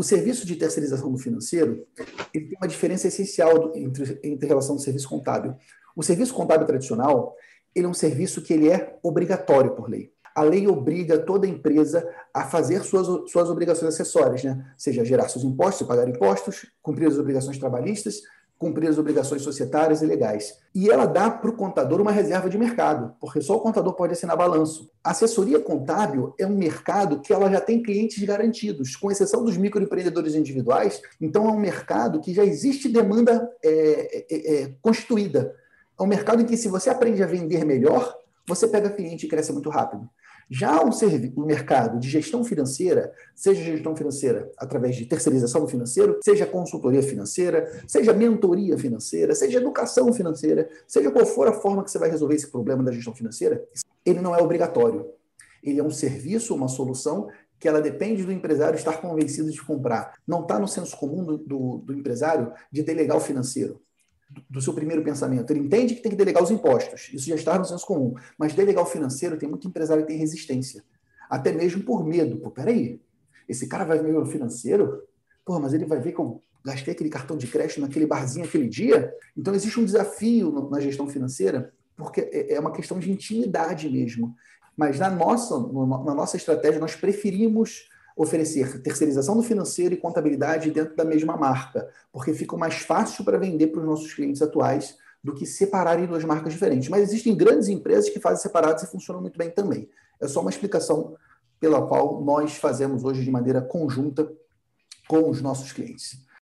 O serviço de terceirização do financeiro ele tem uma diferença essencial entre, entre relação ao serviço contábil. O serviço contábil tradicional ele é um serviço que ele é obrigatório por lei. A lei obriga toda empresa a fazer suas, suas obrigações acessórias, né? seja gerar seus impostos, pagar impostos, cumprir as obrigações trabalhistas, cumprir as obrigações societárias e legais. E ela dá para o contador uma reserva de mercado, porque só o contador pode assinar balanço. A assessoria contábil é um mercado que ela já tem clientes garantidos, com exceção dos microempreendedores individuais. Então, é um mercado que já existe demanda é, é, é, constituída. É um mercado em que, se você aprende a vender melhor, você pega cliente e cresce muito rápido. Já o, o mercado de gestão financeira, seja gestão financeira através de terceirização do financeiro, seja consultoria financeira, seja mentoria financeira, seja educação financeira, seja qual for a forma que você vai resolver esse problema da gestão financeira, ele não é obrigatório. Ele é um serviço, uma solução que ela depende do empresário estar convencido de comprar. Não está no senso comum do, do, do empresário de delegar o financeiro do seu primeiro pensamento. Ele entende que tem que delegar os impostos, isso já está no senso comum. Mas delegar o financeiro, tem muito empresário que tem resistência. Até mesmo por medo. Pô, peraí, esse cara vai ver o financeiro? Pô, mas ele vai ver que eu gastei aquele cartão de crédito naquele barzinho aquele dia? Então existe um desafio na gestão financeira, porque é, é uma questão de intimidade mesmo. Mas na nossa, na nossa estratégia, nós preferimos oferecer terceirização do financeiro e contabilidade dentro da mesma marca, porque fica mais fácil para vender para os nossos clientes atuais do que separarem duas marcas diferentes. Mas existem grandes empresas que fazem separados e funcionam muito bem também. É só uma explicação pela qual nós fazemos hoje de maneira conjunta com os nossos clientes.